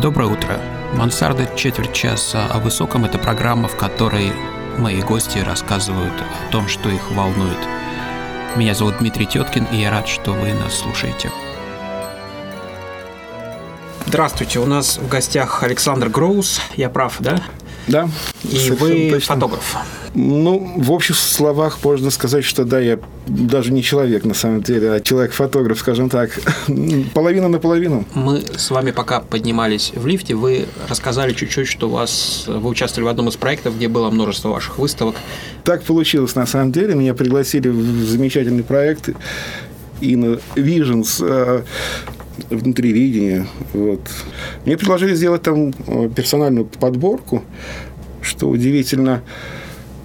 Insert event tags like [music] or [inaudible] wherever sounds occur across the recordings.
Доброе утро. Мансарда четверть часа о высоком – это программа, в которой мои гости рассказывают о том, что их волнует. Меня зовут Дмитрий Теткин, и я рад, что вы нас слушаете. Здравствуйте, у нас в гостях Александр Гроус. Я прав, да? Да. И вы точно. фотограф. Ну, в общих словах можно сказать, что да, я даже не человек на самом деле, а человек-фотограф, скажем так. [laughs] Половина на половину. Мы с вами пока поднимались в лифте, вы рассказали чуть-чуть, что у вас, вы участвовали в одном из проектов, где было множество ваших выставок. Так получилось на самом деле. Меня пригласили в замечательный проект In Visions внутривидения. Вот. Мне предложили сделать там э, персональную подборку, что удивительно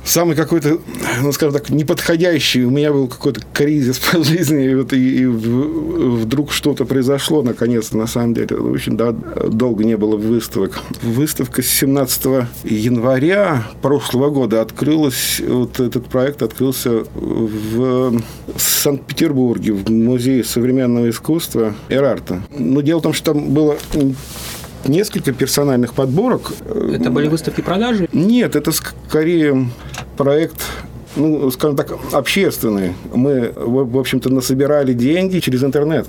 самый какой-то, ну, скажем так, неподходящий. У меня был какой-то кризис [laughs] по жизни, и, вот, и, и вдруг что-то произошло, наконец-то, на самом деле. Очень да, долго не было выставок. Выставка 17 января прошлого года открылась, вот этот проект открылся в Санкт-Петербурге, в Музее современного искусства Эрарта. Но дело в том, что там было несколько персональных подборок. Это были выставки продажи? Нет, это скорее проект ну, скажем так, общественные. Мы, в общем-то, насобирали деньги через интернет.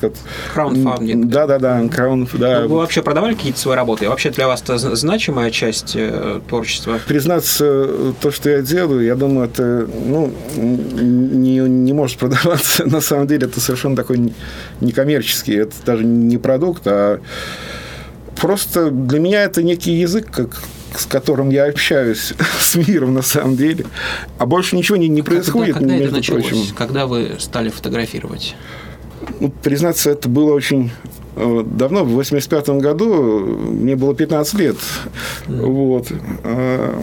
Краундфандинг. Да, да, да. Краун, да. Ну, вы вообще продавали какие-то свои работы? Вообще для вас это значимая часть э, творчества? Признаться, то, что я делаю, я думаю, это ну, не, не может продаваться. [laughs] На самом деле, это совершенно такой некоммерческий. Это даже не продукт, а просто для меня это некий язык, как, с которым я общаюсь [laughs] с миром на самом деле. А больше ничего не, не происходит. Когда, когда это началось? Прочим. Когда вы стали фотографировать? Ну, признаться, это было очень Э, давно, в 85 году, мне было 15 лет. Mm. Вот. Э,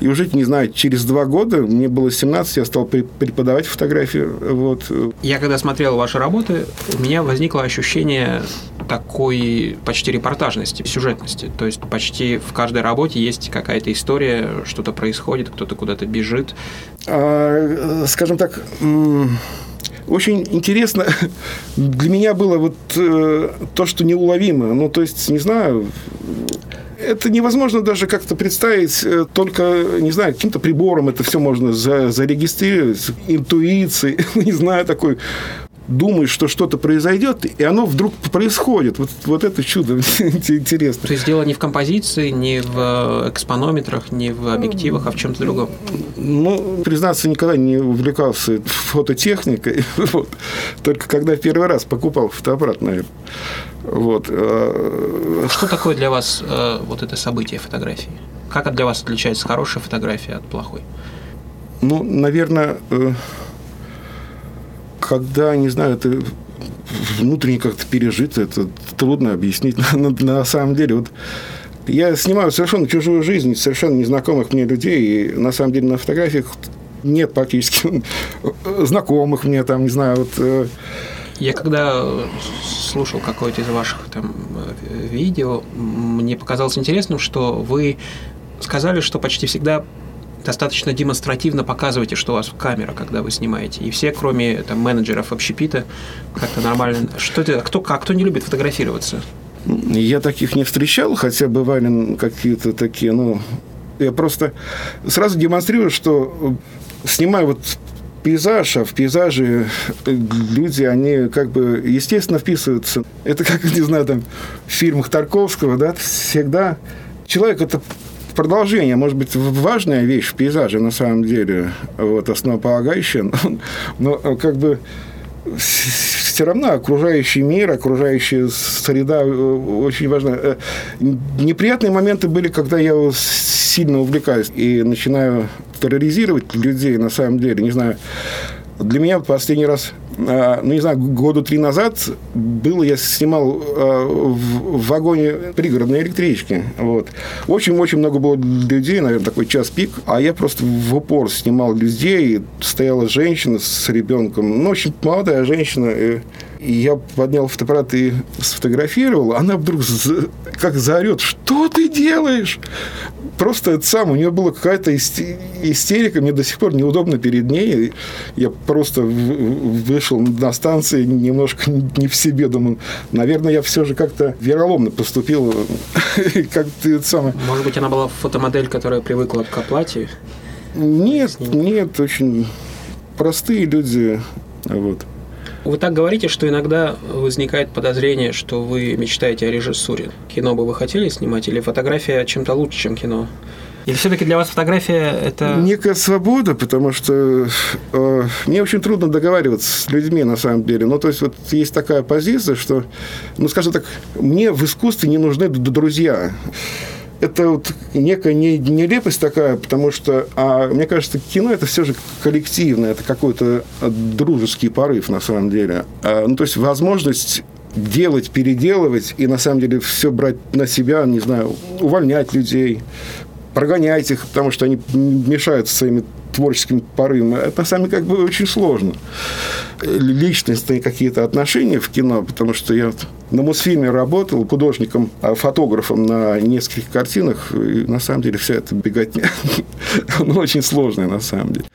и уже, не знаю, через два года, мне было 17, я стал преподавать фотографию. Вот. Я когда смотрел ваши работы, у меня возникло ощущение такой почти репортажности, сюжетности. То есть почти в каждой работе есть какая-то история, что-то происходит, кто-то куда-то бежит. А, скажем так, очень интересно [laughs] для меня было вот э, то, что неуловимо. Ну, то есть, не знаю, это невозможно даже как-то представить э, только, не знаю, каким-то прибором это все можно за, зарегистрировать, интуицией, [laughs] не знаю, такой думаешь, что что-то произойдет, и оно вдруг происходит. Вот, вот это чудо [laughs] интересно. То есть дело не в композиции, не в экспонометрах, не в объективах, а в чем-то другом? Ну, признаться, никогда не увлекался фототехникой. [laughs] Вот. Только когда первый раз покупал фотоаппарат, наверное. Вот. А, что такое для вас э, вот это событие фотографии? Как для вас отличается хорошая фотография от плохой? Ну, наверное, э, когда, не знаю, это внутренне как-то пережито, это трудно объяснить [laughs] на, на самом деле. Вот я снимаю совершенно чужую жизнь, совершенно незнакомых мне людей, и на самом деле на фотографиях нет практически [laughs] знакомых мне, там, не знаю, вот... Э, я когда слушал какое-то из ваших там видео, мне показалось интересным, что вы сказали, что почти всегда достаточно демонстративно показываете, что у вас камера, когда вы снимаете. И все, кроме там, менеджеров общепита, как-то нормально. Что это, кто, а кто не любит фотографироваться? Я таких не встречал, хотя бывали какие-то такие, ну, я просто сразу демонстрирую, что снимаю вот пейзаж, а в пейзаже люди, они как бы естественно вписываются. Это как, [laughs] не знаю, там, в фильмах Тарковского, да, всегда человек это продолжение, может быть, важная вещь в пейзаже на самом деле, вот, основополагающая, но, но как бы все равно окружающий мир, окружающая среда э, очень важна. Э, неприятные моменты были, когда я сильно увлекаюсь и начинаю терроризировать людей, на самом деле, не знаю, для меня последний раз, ну, не знаю, года три назад было, я снимал а, в вагоне пригородной электрички. Вот. Очень-очень много было людей, наверное, такой час пик, а я просто в упор снимал людей, стояла женщина с ребенком, ну, очень молодая женщина, и я поднял фотоаппарат и сфотографировал, она вдруг как заорет, что ты делаешь? Просто это сам, у нее была какая-то истерика, мне до сих пор неудобно перед ней. Я просто вышел на станции немножко не в себе, думаю, наверное, я все же как-то вероломно поступил. [laughs] как ты самое... Может быть, она была фотомодель, которая привыкла к оплате? Нет, нет, очень простые люди. Вот. Вы так говорите, что иногда возникает подозрение, что вы мечтаете о режиссуре. Кино бы вы хотели снимать или фотография чем-то лучше, чем кино? Или все-таки для вас фотография это... Некая свобода, потому что э, мне очень трудно договариваться с людьми, на самом деле. Ну, то есть, вот есть такая позиция, что, ну, скажем так, мне в искусстве не нужны друзья это вот некая нелепость такая, потому что, а, мне кажется, кино это все же коллективное, это какой-то дружеский порыв на самом деле. А, ну, то есть возможность делать, переделывать и на самом деле все брать на себя, не знаю, увольнять людей, прогонять их, потому что они мешают своими творческим порывом, это на самом деле как бы очень сложно. Личностные какие-то отношения в кино, потому что я на Мосфильме работал художником, а фотографом на нескольких картинах, и на самом деле вся эта беготня, [laughs] ну, очень сложная на самом деле.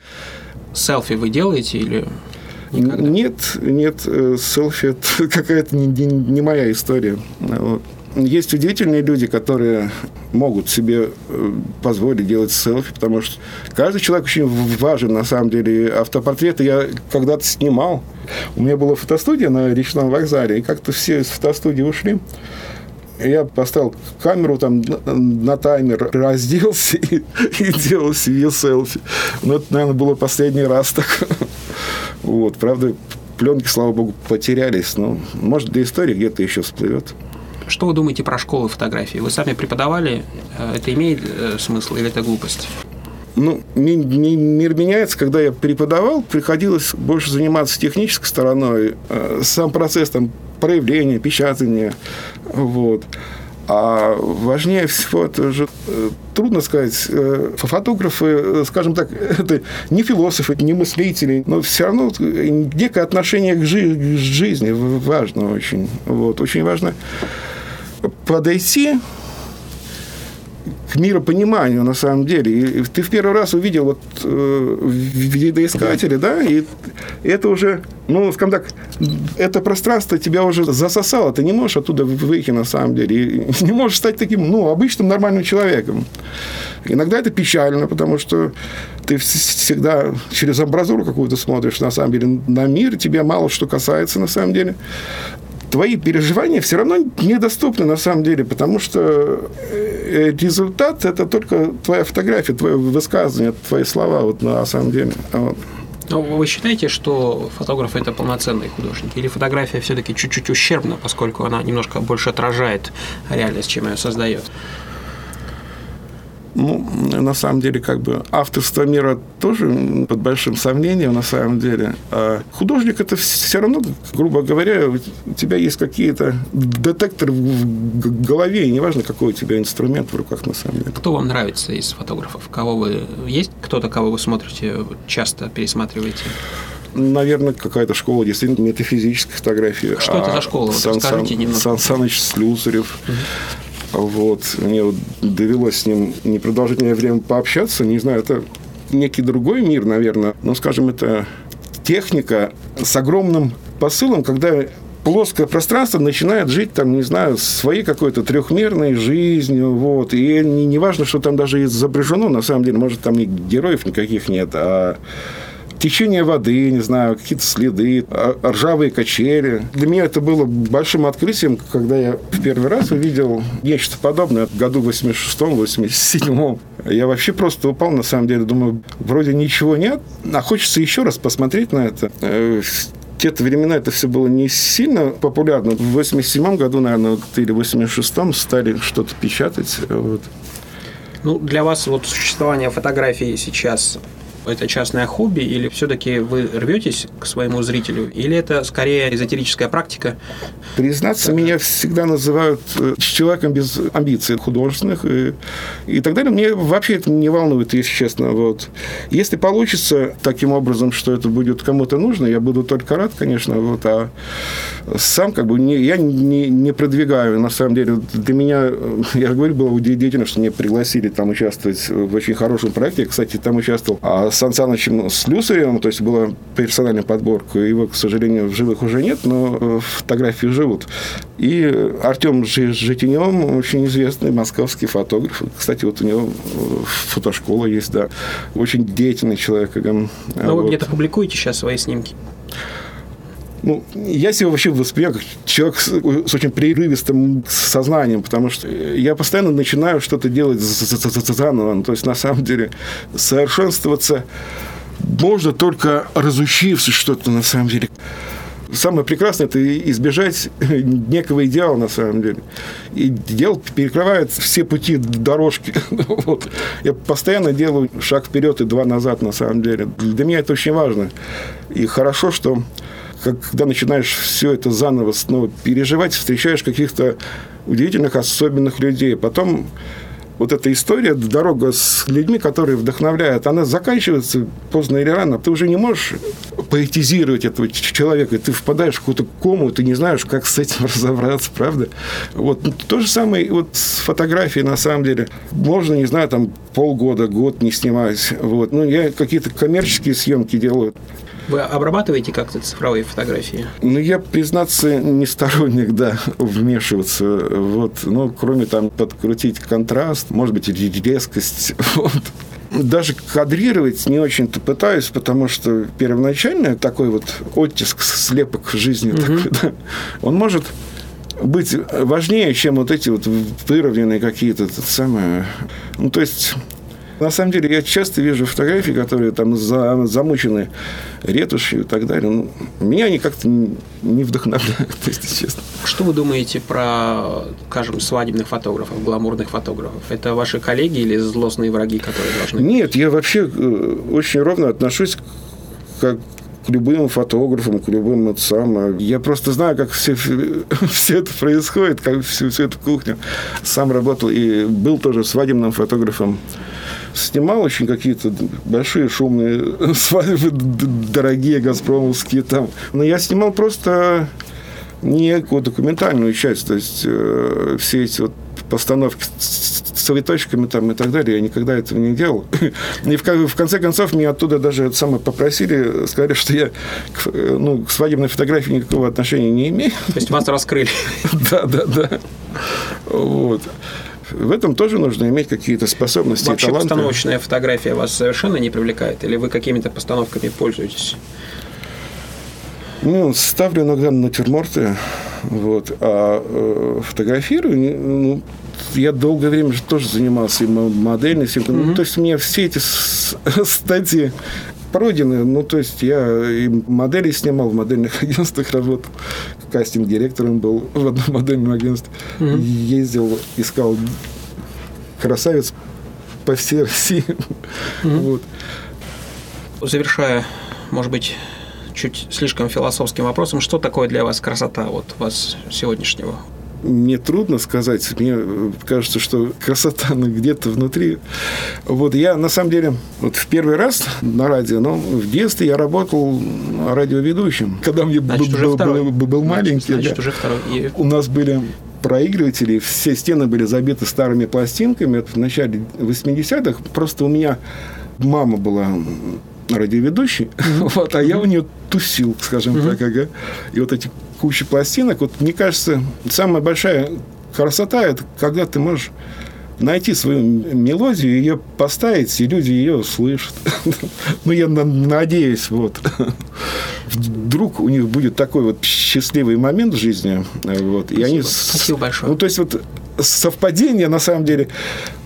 Селфи вы делаете или Никогда? Нет, нет, э, селфи это [laughs] какая-то не, не, не моя история. Вот есть удивительные люди, которые могут себе э, позволить делать селфи, потому что каждый человек очень важен, на самом деле. Автопортреты я когда-то снимал. У меня была фотостудия на речном вокзале, и как-то все из фотостудии ушли. Я поставил камеру там на, таймер, разделся [laughs] и, и делал себе селфи. Но это, наверное, было последний раз так. [laughs] Вот, правда, пленки, слава богу, потерялись. Но, может, для истории где-то еще всплывет. Что вы думаете про школы фотографии? Вы сами преподавали, э, это имеет э, смысл или это глупость? Ну, мир меняется. Когда я преподавал, приходилось больше заниматься технической стороной. Э, сам процесс там, проявления, печатания. Вот. А важнее всего, это же трудно сказать, фотографы, скажем так, [laughs] это не философы, не мыслители, но все равно некое отношение к, жи- к жизни важно очень. Вот. Очень важно подойти к миропониманию на самом деле. И ты в первый раз увидел вот э, видоискатели, да, и это уже, ну, скажем так, это пространство тебя уже засосало, ты не можешь оттуда выйти на самом деле, и [laughs] не можешь стать таким, ну, обычным нормальным человеком. Иногда это печально, потому что ты всегда через амбразуру какую-то смотришь, на самом деле, на мир, тебе мало что касается, на самом деле твои переживания все равно недоступны на самом деле, потому что э, результат – это только твоя фотография, твое высказывание, твои слова вот на самом деле. Вот. Но вы считаете, что фотограф это полноценный художник? Или фотография все-таки чуть-чуть ущербна, поскольку она немножко больше отражает реальность, чем ее создает? Ну, на самом деле, как бы авторство мира тоже под большим сомнением, на самом деле. А художник это все равно, грубо говоря, у тебя есть какие-то детекторы в голове, и неважно, какой у тебя инструмент в руках, на самом деле. Кто вам нравится из фотографов? Кого вы... Есть кто-то, кого вы смотрите, часто пересматриваете? наверное, какая-то школа действительно метафизической фотографии. Что а это за школа? Вот Сан, Сан, немного. Сан Саныч Слюсарев. Угу. Вот. Мне вот довелось с ним непродолжительное время пообщаться. Не знаю, это некий другой мир, наверное. Но, скажем, это техника с огромным посылом, когда плоское пространство начинает жить, там, не знаю, своей какой-то трехмерной жизнью, вот, и не, не важно, что там даже изображено, на самом деле, может, там и героев никаких нет, а течение воды, не знаю, какие-то следы, а, ржавые качели. Для меня это было большим открытием, когда я в первый раз увидел нечто подобное в году 86-м, 87-м. Я вообще просто упал, на самом деле, думаю, вроде ничего нет, а хочется еще раз посмотреть на это э, в те времена это все было не сильно популярно. В 87 году, наверное, или в 86-м стали что-то печатать. Вот. Ну, для вас вот существование фотографии сейчас это частное хобби, или все-таки вы рветесь к своему зрителю, или это скорее эзотерическая практика? Признаться, так. меня всегда называют э, человеком без амбиций художественных и, и так далее. Мне вообще это не волнует, если честно. Вот. Если получится таким образом, что это будет кому-то нужно, я буду только рад, конечно. Вот. А сам как бы не, я не, не продвигаю. На самом деле, для меня, я же говорю, было удивительно, что меня пригласили там участвовать в очень хорошем проекте. Кстати, там участвовал а с Сан Слюсаревым, то есть была персональная подборка. Его, к сожалению, в живых уже нет, но э, фотографии живут. И Артем Житинев, очень известный московский фотограф. Кстати, вот у него э, фотошкола есть, да. Очень деятельный человек. Но вот. вы где-то публикуете сейчас свои снимки? Ну, я себя вообще воспринимаю как человек с, с очень прерывистым сознанием, потому что я постоянно начинаю что-то делать заново. Ну, то есть, на самом деле, совершенствоваться можно только разучившись что-то, на самом деле. Самое прекрасное – это избежать [laughs] некого идеала, на самом деле. И дело перекрывает все пути дорожки. [laughs] вот. Я постоянно делаю шаг вперед и два назад, на самом деле. Для меня это очень важно. И хорошо, что когда начинаешь все это заново снова переживать, встречаешь каких-то удивительных, особенных людей. Потом вот эта история, дорога с людьми, которые вдохновляют, она заканчивается поздно или рано. Ты уже не можешь поэтизировать этого человека, ты впадаешь в какую-то кому, ты не знаешь, как с этим [laughs] разобраться, правда? Вот. Ну, то же самое вот с фотографией, на самом деле. Можно, не знаю, там полгода, год не снимать. Вот. Ну, я какие-то коммерческие съемки делаю. Вы обрабатываете как-то цифровые фотографии? Ну, я, признаться, не сторонник, да, вмешиваться. Вот. Ну, кроме там подкрутить контраст, может быть, резкость. [laughs] Вот даже кадрировать не очень-то пытаюсь, потому что первоначально такой вот оттиск, слепок жизни, угу. такой, да, он может быть важнее, чем вот эти вот выровненные какие-то самые... Ну, то есть на самом деле, я часто вижу фотографии, которые там за, замучены ретушью и так далее. Ну, меня они как-то не вдохновляют, [laughs] если честно. Что вы думаете про, скажем, свадебных фотографов, гламурных фотографов? Это ваши коллеги или злостные враги, которые должны... Нет, я вообще э, очень ровно отношусь как к любым фотографам, к любым отцам. Я просто знаю, как все, [laughs] все это происходит, как всю, всю эту кухню. Сам работал и был тоже свадебным фотографом снимал очень какие-то большие шумные [laughs] свадьбы, дорогие газпромовские там. Но я снимал просто некую документальную часть, то есть э, все эти вот постановки с цветочками там и так далее, я никогда этого не делал. [laughs] И в, в конце концов меня оттуда даже это самое попросили, сказали, что я к, ну, к свадебной фотографии никакого отношения не имею. То есть вас раскрыли. [laughs] Да, да, да. Вот. В этом тоже нужно иметь какие-то способности Вообще и таланты. постановочная фотография вас совершенно не привлекает? Или вы какими-то постановками пользуетесь? Ну, ставлю иногда натюрморты, вот, а э, фотографирую, ну, я долгое время же тоже занимался и модельностью. Mm-hmm. Ну, то есть, мне все эти [laughs] статьи пройдены. Ну, то есть, я и модели снимал, в модельных [laughs] агентствах работал, кастинг-директором был в одном [laughs] модельном агентстве. Mm-hmm. Ездил, искал красавец по всей [laughs] России. Mm-hmm. Вот. Завершая, может быть, чуть слишком философским вопросом, что такое для вас красота вот вас сегодняшнего? Мне трудно сказать. Мне кажется, что красота она где-то внутри. Вот я, на самом деле, вот в первый раз на радио, но в детстве я работал радиоведущим. Когда мне значит, был, был, был, был маленький. Значит, да, уже второй. У нас были проигрыватели, все стены были забиты старыми пластинками. Это в начале 80-х. Просто у меня мама была радиоведущий, mm-hmm. [laughs] вот, а я у нее тусил, скажем mm-hmm. так, ага. И вот эти кучи пластинок, вот мне кажется, самая большая красота – это когда ты можешь найти свою мелодию, ее поставить, и люди ее слышат. [laughs] ну, я надеюсь, вот. Вдруг у них будет такой вот счастливый момент в жизни. Вот, Спасибо. и они... Спасибо большое. Ну, то есть, вот совпадения, на самом деле,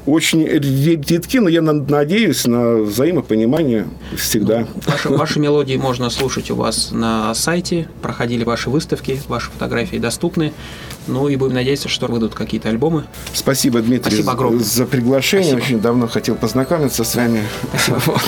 очень редки, но я надеюсь на взаимопонимание всегда. Ну, ваши, ваши мелодии можно слушать у вас на сайте, проходили ваши выставки, ваши фотографии доступны. Ну и будем надеяться, что выйдут какие-то альбомы. Спасибо, Дмитрий, Спасибо огромное. за приглашение. Спасибо. Очень давно хотел познакомиться с вами. [laughs] Спасибо.